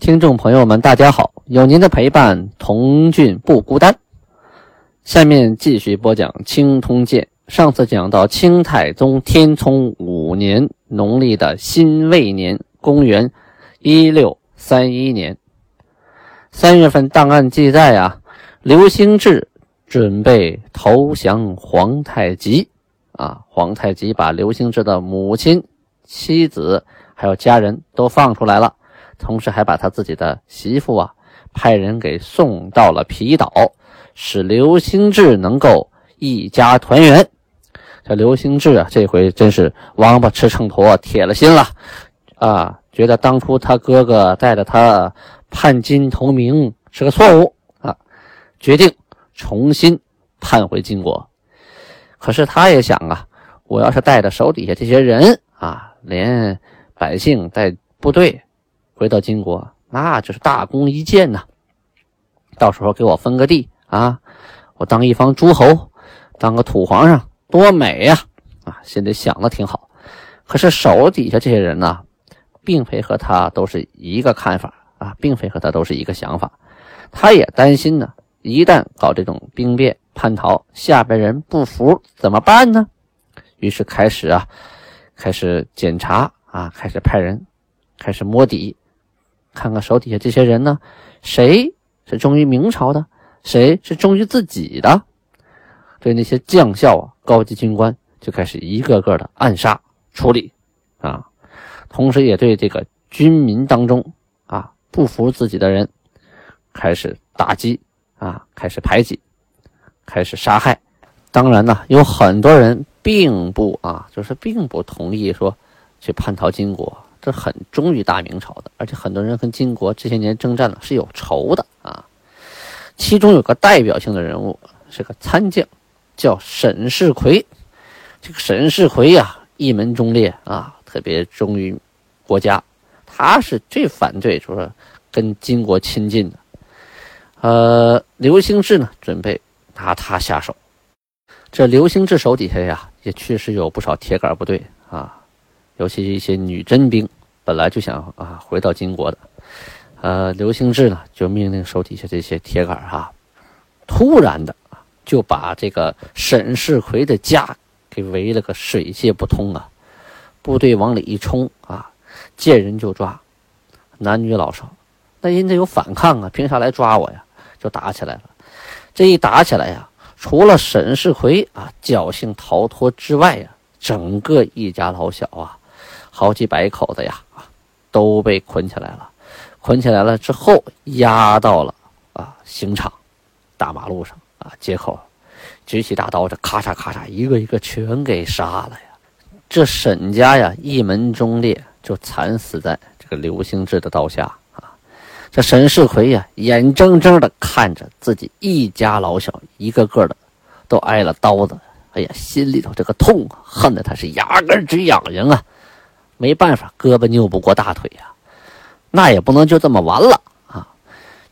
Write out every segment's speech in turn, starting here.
听众朋友们，大家好！有您的陪伴，童俊不孤单。下面继续播讲《清通鉴》。上次讲到清太宗天聪五年农历的辛未年，公元一六三一年三月份，档案记载啊，刘兴志准备投降皇太极啊。皇太极把刘兴志的母亲、妻子还有家人都放出来了。同时还把他自己的媳妇啊派人给送到了皮岛，使刘兴志能够一家团圆。这刘兴志啊，这回真是王八吃秤砣，铁了心了啊！觉得当初他哥哥带着他叛金投明是个错误啊，决定重新叛回金国。可是他也想啊，我要是带着手底下这些人啊，连百姓带部队。回到金国，那就是大功一件呐！到时候给我分个地啊，我当一方诸侯，当个土皇上，多美呀！啊，心里想的挺好。可是手底下这些人呢，并非和他都是一个看法啊，并非和他都是一个想法。他也担心呢，一旦搞这种兵变叛逃，下边人不服怎么办呢？于是开始啊，开始检查啊，开始派人，开始摸底。看看手底下这些人呢，谁是忠于明朝的，谁是忠于自己的？对那些将校啊、高级军官，就开始一个个的暗杀处理啊。同时，也对这个军民当中啊不服自己的人，开始打击啊，开始排挤，开始杀害。当然呢，有很多人并不啊，就是并不同意说去叛逃金国。这很忠于大明朝的，而且很多人跟金国这些年征战了是有仇的啊。其中有个代表性的人物是个参将，叫沈世奎。这个沈世奎呀，一门忠烈啊，特别忠于国家。他是最反对说跟金国亲近的。呃，刘兴志呢，准备拿他下手。这刘兴志手底下呀，也确实有不少铁杆部队啊。尤其是一些女真兵，本来就想啊回到金国的，呃，刘兴志呢就命令手底下这些铁杆哈，突然的就把这个沈世奎的家给围了个水泄不通啊！部队往里一冲啊，见人就抓，男女老少，那人家有反抗啊，凭啥来抓我呀？就打起来了。这一打起来呀，除了沈世奎啊侥幸逃脱之外呀，整个一家老小啊。好几百口子呀，都被捆起来了。捆起来了之后，押到了啊刑场，大马路上啊街口，举起大刀，这咔嚓咔嚓，一个一个全给杀了呀。这沈家呀，一门忠烈就惨死在这个刘兴志的刀下啊。这沈世奎呀，眼睁睁的看着自己一家老小一个个的都挨了刀子，哎呀，心里头这个痛啊，恨得他是牙根直痒痒啊。没办法，胳膊扭不过大腿呀，那也不能就这么完了啊！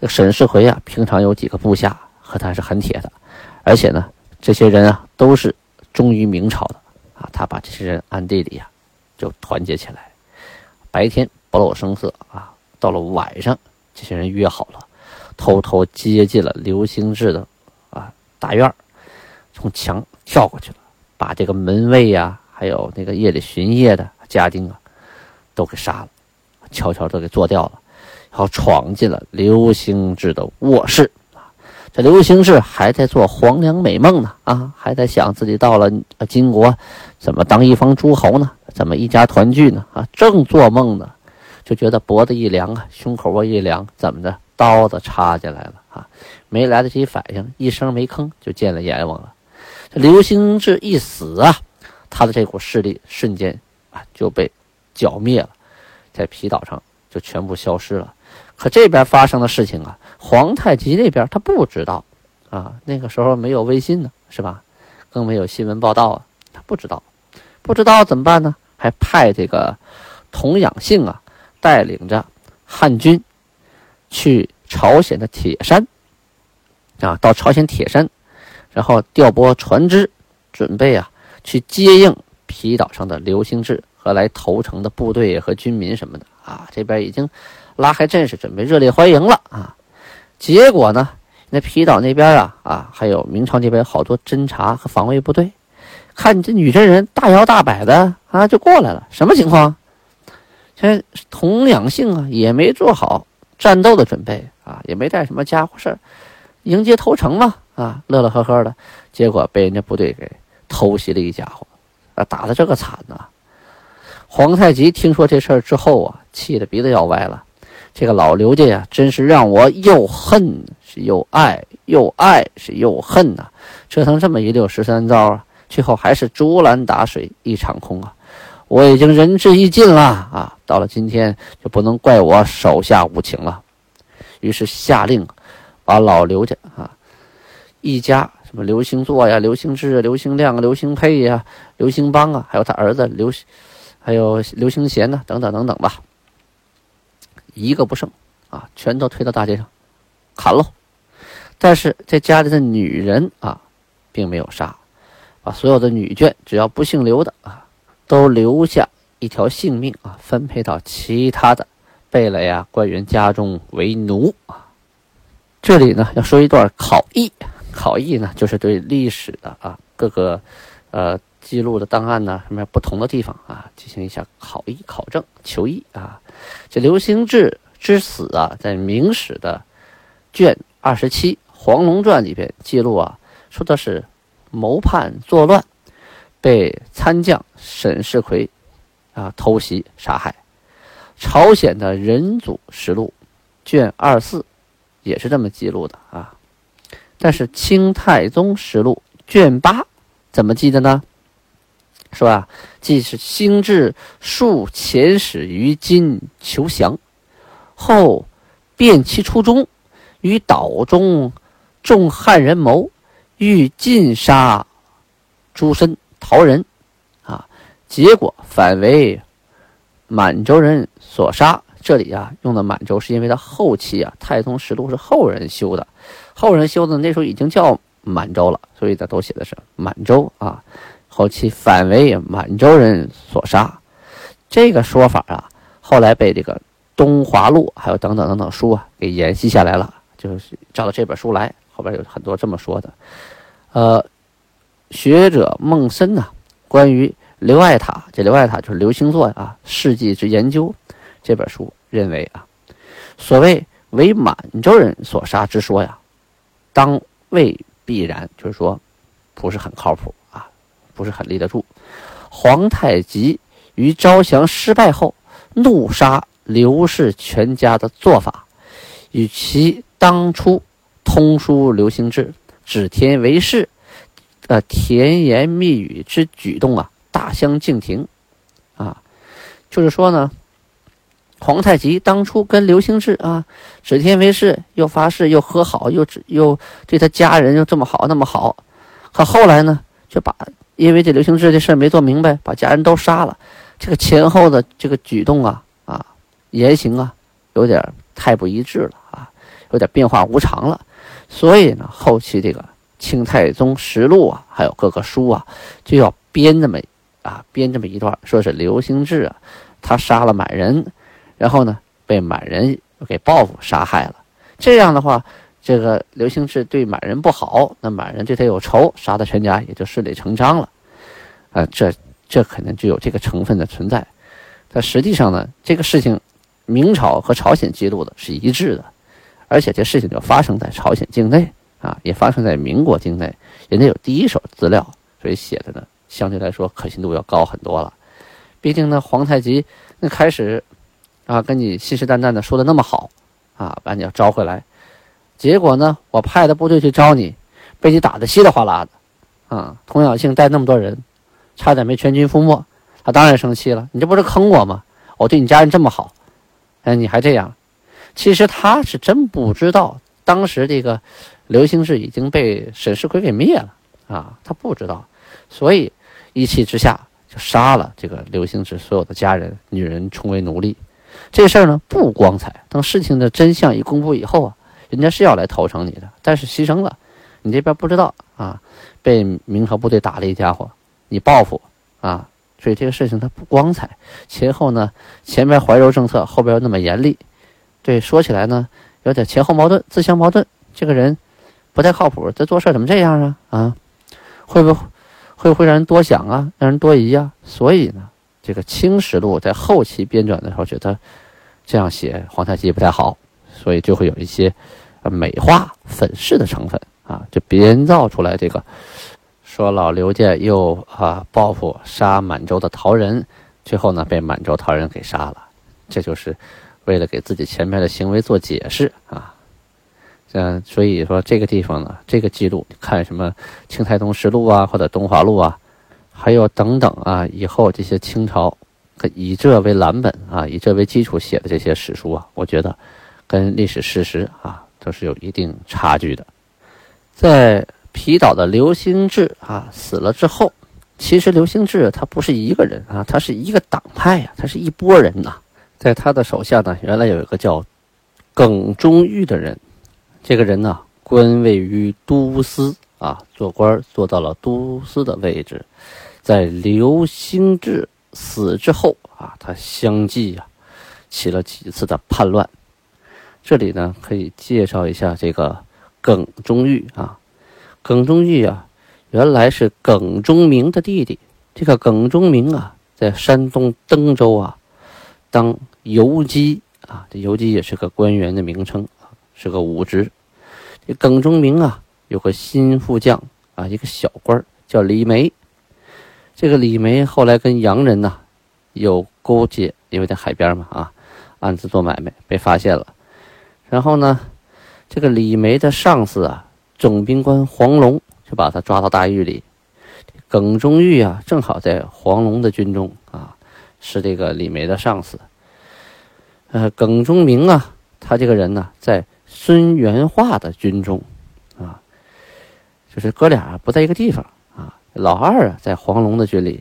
这沈世奎啊，平常有几个部下和他是很铁的，而且呢，这些人啊都是忠于明朝的啊。他把这些人暗地里呀就团结起来，白天不露声色啊，到了晚上，这些人约好了，偷偷接近了刘兴志的啊大院从墙跳过去了，把这个门卫呀，还有那个夜里巡夜的。家丁啊，都给杀了，悄悄都给做掉了，然后闯进了刘兴志的卧室啊。这刘兴志还在做黄粱美梦呢啊，还在想自己到了金国怎么当一方诸侯呢？怎么一家团聚呢？啊，正做梦呢，就觉得脖子一凉啊，胸口窝一凉，怎么的？刀子插进来了啊！没来得及反应，一声没吭就见了阎王了。这刘兴志一死啊，他的这股势力瞬间。就被剿灭了，在皮岛上就全部消失了。可这边发生的事情啊，皇太极那边他不知道啊，那个时候没有微信呢，是吧？更没有新闻报道啊，他不知道，不知道怎么办呢？还派这个童养性啊，带领着汉军去朝鲜的铁山啊，到朝鲜铁山，然后调拨船只，准备啊去接应皮岛上的刘兴志和来投诚的部队和军民什么的啊，这边已经拉开阵势，准备热烈欢迎了啊。结果呢，那皮岛那边啊啊，还有明朝那边好多侦察和防卫部队。看你这女真人大摇大摆的啊，就过来了，什么情况？这同两性啊，也没做好战斗的准备啊，也没带什么家伙事，迎接投诚嘛啊，乐乐呵呵的，结果被人家部队给偷袭了一家伙，啊，打的这个惨呐！皇太极听说这事儿之后啊，气得鼻子要歪了。这个老刘家呀，真是让我又恨是又爱，又爱是又恨呐，折腾这么一溜十三招啊！最后还是竹篮打水一场空啊！我已经仁至义尽了啊！到了今天就不能怪我手下无情了。于是下令把老刘家啊一家什么刘兴作呀、刘兴志、刘兴亮、刘兴佩呀、刘兴邦啊，还有他儿子刘，还有刘兴贤呢，等等等等吧，一个不剩啊，全都推到大街上砍喽。但是这家里的女人啊，并没有杀。把所有的女眷，只要不姓刘的啊，都留下一条性命啊，分配到其他的贝勒呀、官员家中为奴啊。这里呢，要说一段考异，考异呢，就是对历史的啊各个呃记录的档案呢，什么不同的地方啊，进行一下考异、考证、求异啊。这刘兴志之死啊，在《明史》的卷二十七《黄龙传》里边记录啊，说的是。谋叛作乱，被参将沈世奎啊偷袭杀害。朝鲜的仁祖实录卷二四也是这么记录的啊。但是清太宗实录卷八怎么记的呢？说啊，既是兴至数遣使于今求降，后变其初衷，于岛中众汉人谋。欲尽杀诸身逃人，啊，结果反为满洲人所杀。这里啊，用的满洲是因为他后期啊，《太宗实录》是后人修的，后人修的那时候已经叫满洲了，所以他都写的是满洲啊。后期反为满洲人所杀，这个说法啊，后来被这个《东华录》还有等等等等书啊给沿袭下来了，就是照着这本书来。后边有很多这么说的，呃，学者孟森呐，关于刘爱塔，这刘爱塔就是刘星座啊，事迹之研究这本书认为啊，所谓为满洲人所杀之说呀，当未必然，就是说不是很靠谱啊，不是很立得住。皇太极于招降失败后怒杀刘氏全家的做法，与其当初。通书刘兴志指天为誓，呃，甜言蜜语之举动啊，大相径庭，啊，就是说呢，皇太极当初跟刘兴志啊指天为誓，又发誓又和好，又又对他家人又这么好那么好，可后来呢，就把因为这刘兴志这事没做明白，把家人都杀了，这个前后的这个举动啊啊言行啊，有点太不一致了啊，有点变化无常了。所以呢，后期这个《清太宗实录》啊，还有各个书啊，就要编这么啊，编这么一段，说是刘兴志啊，他杀了满人，然后呢，被满人给报复杀害了。这样的话，这个刘兴志对满人不好，那满人对他有仇，杀他全家也就顺理成章了。啊，这这可能就有这个成分的存在。但实际上呢，这个事情，明朝和朝鲜记录的是一致的。而且这事情就发生在朝鲜境内啊，也发生在民国境内，人家有第一手资料，所以写的呢相对来说可信度要高很多了。毕竟呢，皇太极那开始啊跟你信誓旦旦的说的那么好啊，把你要招回来，结果呢，我派的部队去招你，被你打得稀里哗啦的啊！童养性带那么多人，差点没全军覆没，他当然生气了。你这不是坑我吗？我对你家人这么好，哎，你还这样。其实他是真不知道当时这个刘兴志已经被沈世奎给灭了啊，他不知道，所以一气之下就杀了这个刘兴志所有的家人、女人，充为奴隶。这事儿呢不光彩，等事情的真相一公布以后啊，人家是要来投诚你的，但是牺牲了，你这边不知道啊，被明朝部队打了一家伙，你报复啊，所以这个事情它不光彩。前后呢，前边怀柔政策，后边又那么严厉，对，说起来呢有点前后矛盾，自相矛盾。这个人不太靠谱，这做事怎么这样啊？啊，会不会会不会让人多想啊，让人多疑啊？所以呢。这个《清实录》在后期编纂的时候，觉得这样写皇太极不太好，所以就会有一些美化、粉饰的成分啊，就编造出来这个说老刘家又啊报复杀满洲的陶人，最后呢被满洲陶人给杀了，这就是为了给自己前面的行为做解释啊。嗯，所以说这个地方呢，这个记录看什么《清太宗实录》啊，或者《东华录》啊。还有等等啊，以后这些清朝，以这为蓝本啊，以这为基础写的这些史书啊，我觉得，跟历史事实啊都是有一定差距的。在皮岛的刘兴志啊死了之后，其实刘兴志他不是一个人啊，他是一个党派呀，他是一拨人呐。在他的手下呢，原来有一个叫耿忠玉的人，这个人呢官位于都司啊，做官做到了都司的位置。在刘兴志死之后啊，他相继啊起了几次的叛乱。这里呢，可以介绍一下这个耿忠玉啊。耿忠玉啊，原来是耿忠明的弟弟。这个耿忠明啊，在山东登州啊当游击啊，这游击也是个官员的名称，是个武职。这耿忠明啊，有个心腹将啊，一个小官叫李梅。这个李梅后来跟洋人呢有勾结，因为在海边嘛啊，暗自做买卖被发现了。然后呢，这个李梅的上司啊，总兵官黄龙就把他抓到大狱里。耿忠玉啊，正好在黄龙的军中啊，是这个李梅的上司。呃，耿忠明啊，他这个人呢，在孙元化的军中啊，就是哥俩不在一个地方。老二啊，在黄龙的军里；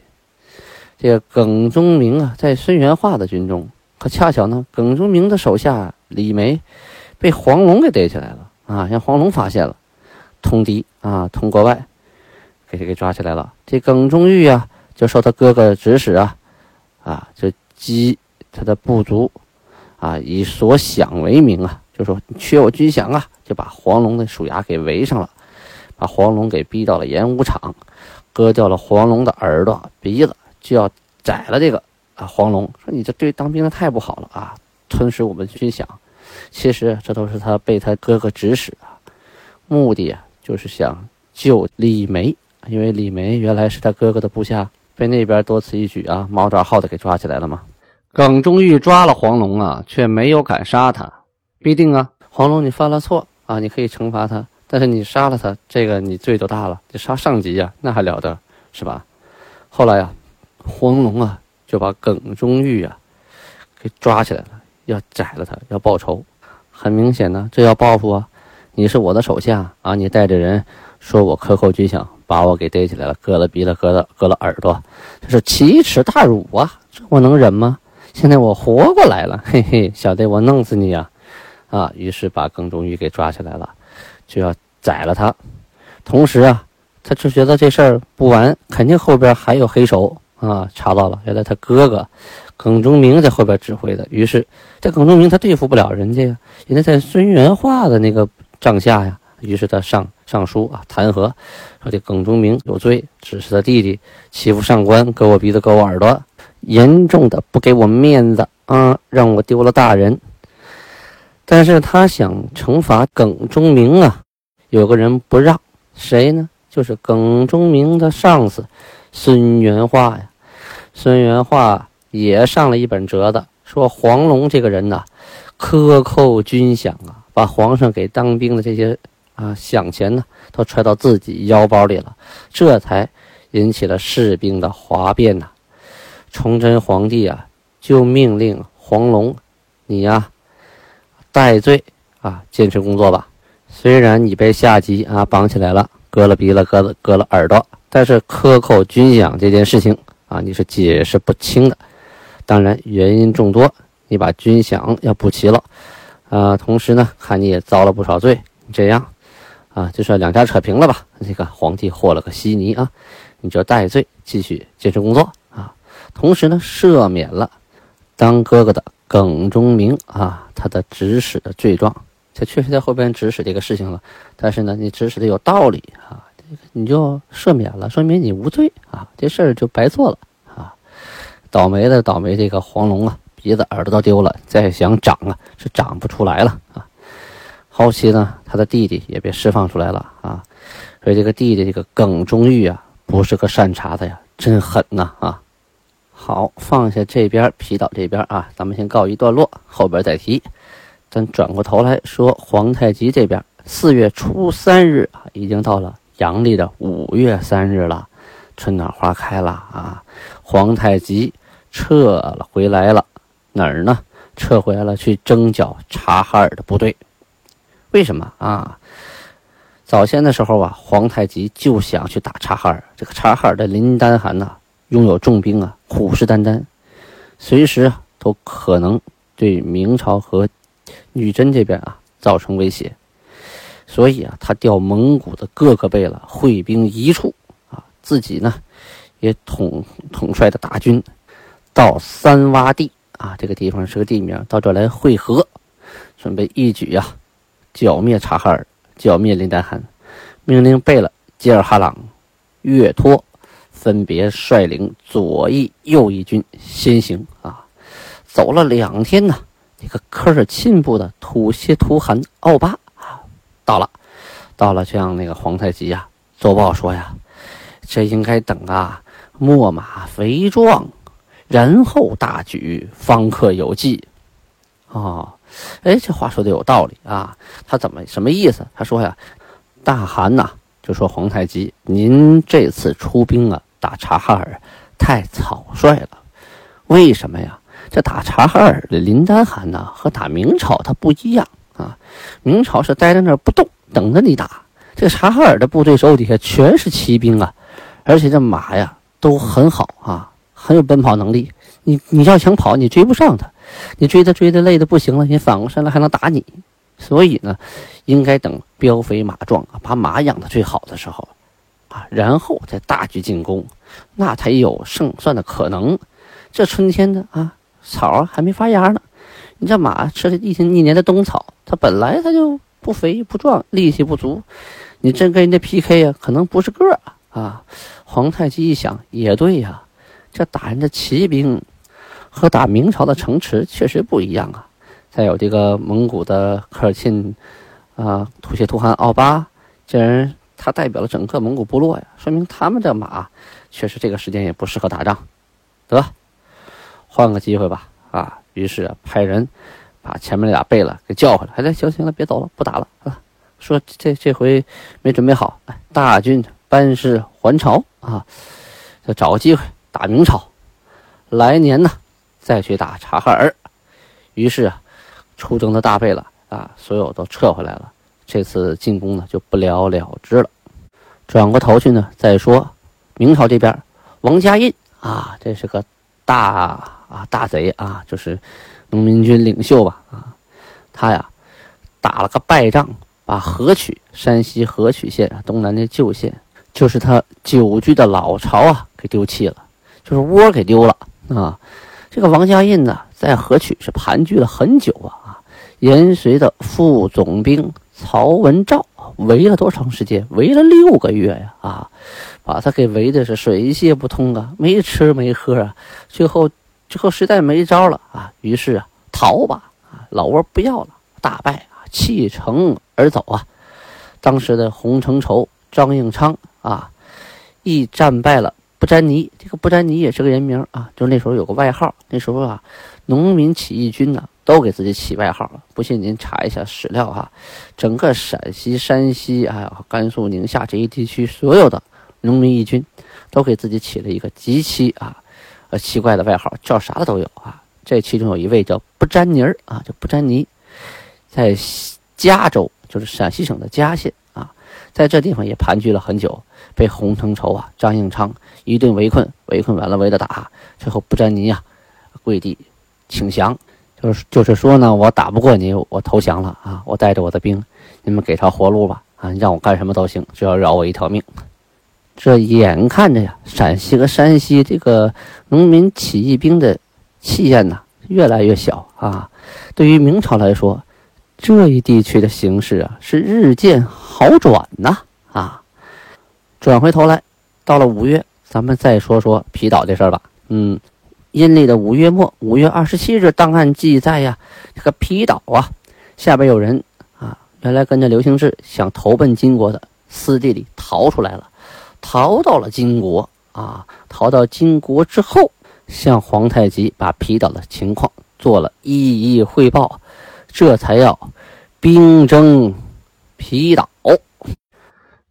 这个耿忠明啊，在孙元化的军中。可恰巧呢，耿忠明的手下李梅被黄龙给逮起来了啊！让黄龙发现了，通敌啊，通国外，给给抓起来了。这耿忠玉啊，就受他哥哥指使啊，啊，就激他的部族啊，以所饷为名啊，就说缺我军饷啊，就把黄龙的鼠牙给围上了，把黄龙给逼到了演武场。割掉了黄龙的耳朵、鼻子，就要宰了这个啊！黄龙说：“你这对当兵的太不好了啊！吞噬我们军饷。”其实这都是他被他哥哥指使啊，目的啊就是想救李梅，因为李梅原来是他哥哥的部下，被那边多此一举啊，毛爪号的给抓起来了嘛。耿忠玉抓了黄龙啊，却没有敢杀他，必定啊，黄龙你犯了错啊，你可以惩罚他。但是你杀了他，这个你罪都大了，你杀上级呀，那还了得，是吧？后来呀，黄龙啊就把耿忠玉啊给抓起来了，要宰了他，要报仇。很明显呢，这要报复啊！你是我的手下啊，你带着人说我克扣军饷，把我给逮起来了，割了鼻子，割了割了耳朵，这是奇耻大辱啊！这我能忍吗？现在我活过来了，嘿嘿，小弟我弄死你呀！啊，于是把耿忠玉给抓起来了。就要宰了他，同时啊，他就觉得这事儿不完，肯定后边还有黑手啊！查到了，原来他哥哥耿忠明在后边指挥的。于是，这耿忠明他对付不了人家呀，人家在孙元化的那个帐下呀。于是他上上书啊，弹劾说这耿忠明有罪，指使他弟弟欺负上官，割我鼻子，割我耳朵，严重的不给我面子啊，让我丢了大人。但是他想惩罚耿忠明啊，有个人不让，谁呢？就是耿忠明的上司孙元化呀。孙元化也上了一本折子，说黄龙这个人呐，克扣军饷啊，把皇上给当兵的这些啊饷钱呢，都揣到自己腰包里了，这才引起了士兵的哗变呐。崇祯皇帝啊，就命令黄龙，你呀。戴罪啊！坚持工作吧。虽然你被下级啊绑起来了，割了鼻了，割了割了耳朵，但是克扣军饷这件事情啊，你是解释不清的。当然原因众多，你把军饷要补齐了，啊，同时呢，看你也遭了不少罪，这样，啊，就算两家扯平了吧。这个皇帝和了个稀泥啊，你就戴罪继续坚持工作啊。同时呢，赦免了当哥哥的耿忠明啊，他的指使的罪状。这确实在后边指使这个事情了，但是呢，你指使的有道理啊，你就赦免了，说明你无罪啊，这事儿就白做了啊。倒霉的倒霉，这个黄龙啊，鼻子耳朵都丢了，再想长啊是长不出来了啊。后期呢，他的弟弟也被释放出来了啊，所以这个弟弟这个耿忠玉啊，不是个善茬子呀，真狠呐啊。好，放下这边皮岛这边啊，咱们先告一段落，后边再提。咱转过头来说，皇太极这边四月初三日啊，已经到了阳历的五月三日了，春暖花开了啊。皇太极撤了回来了，哪儿呢？撤回来了，去征剿察哈尔的部队。为什么啊？早先的时候啊，皇太极就想去打察哈尔。这个察哈尔的林丹汗呐，拥有重兵啊，虎视眈眈，随时啊都可能对明朝和。女真这边啊，造成威胁，所以啊，他调蒙古的各个贝勒会兵一处啊，自己呢，也统统帅的大军到三洼地啊，这个地方是个地名，到这来会合，准备一举呀，剿灭察哈尔，剿灭林丹汗，命令贝勒吉尔哈朗、岳托分别率领左翼、右翼军先行啊，走了两天呢。这个科尔沁部的土谢图汗奥巴啊，到了，到了，向那个皇太极呀奏报说呀，这应该等啊，秣马肥壮，然后大举，方可有计。哦，哎，这话说的有道理啊。他怎么什么意思？他说呀，大汗呐，就说皇太极，您这次出兵啊，打察哈尔太草率了。为什么呀？这打察哈尔的林丹汗呢，和打明朝他不一样啊。明朝是待在那不动，等着你打。这察哈尔的部队手底下全是骑兵啊，而且这马呀都很好啊，很有奔跑能力。你你要想跑，你追不上他，你追他追的累的不行了，你反过身来还能打你。所以呢，应该等膘肥马壮，把马养的最好的时候啊，然后再大举进攻，那才有胜算的可能。这春天的啊。草啊还没发芽呢，你这马吃了一天一年的冬草，它本来它就不肥不壮，力气不足，你真跟人家 PK 呀，可能不是个啊！啊，皇太极一想也对呀，这打人的骑兵和打明朝的城池确实不一样啊。再有这个蒙古的科尔沁啊，吐血图汗奥巴，这人他代表了整个蒙古部落呀，说明他们的马确实这个时间也不适合打仗，得。换个机会吧，啊！于是派人把前面那俩贝勒给叫回来。哎，行行了，别走了，不打了啊！说这这回没准备好，大军班师还朝啊！就找个机会打明朝，来年呢再去打察哈尔。于是啊，出征的大贝勒啊，所有都撤回来了。这次进攻呢就不了了之了。转过头去呢，再说明朝这边，王家印啊，这是个大。啊，大贼啊，就是农民军领袖吧？啊，他呀打了个败仗，把河曲（山西河曲县东南的旧县）就是他久居的老巢啊，给丢弃了，就是窝给丢了啊。这个王家印呢，在河曲是盘踞了很久啊延绥的副总兵曹文照围了多长时间？围了六个月呀！啊，把他给围的是水泄不通啊，没吃没喝啊，最后。最后实在没招了啊，于是啊逃吧啊，老窝不要了，大败啊，弃城而走啊。当时的洪承畴、张应昌啊，亦战败了不沾泥。这个不沾泥也是个人名啊，就那时候有个外号。那时候啊，农民起义军呢都给自己起外号了。不信您查一下史料哈，整个陕西、山西还有甘肃、宁夏这一地区所有的农民义军，都给自己起了一个极其啊。呃，奇怪的外号叫啥的都有啊。这其中有一位叫不沾泥儿啊，叫不沾泥，在嘉州，就是陕西省的嘉县啊，在这地方也盘踞了很久，被洪承畴啊、张应昌一顿围困，围困完了围着打，最后布占尼呀跪地请降，就是就是说呢，我打不过你，我投降了啊，我带着我的兵，你们给条活路吧啊，让我干什么都行，只要饶我一条命。这眼看着呀，陕西和山西这个农民起义兵的气焰呐越来越小啊。对于明朝来说，这一地区的形势啊是日渐好转呐啊。转回头来，到了五月，咱们再说说皮岛这事儿吧。嗯，阴历的五月末，五月二十七日，档案记载呀，这个皮岛啊，下边有人啊，原来跟着刘兴志想投奔金国的，私地里逃出来了。逃到了金国啊！逃到金国之后，向皇太极把皮岛的情况做了一一汇报，这才要兵征皮岛。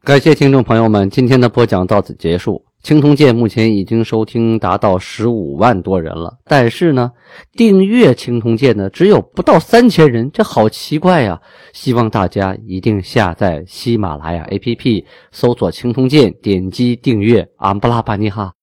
感谢听众朋友们，今天的播讲到此结束。青铜剑目前已经收听达到十五万多人了，但是呢，订阅青铜剑呢只有不到三千人，这好奇怪呀！希望大家一定下载喜马拉雅 APP，搜索青铜剑，点击订阅。安布拉巴尼哈。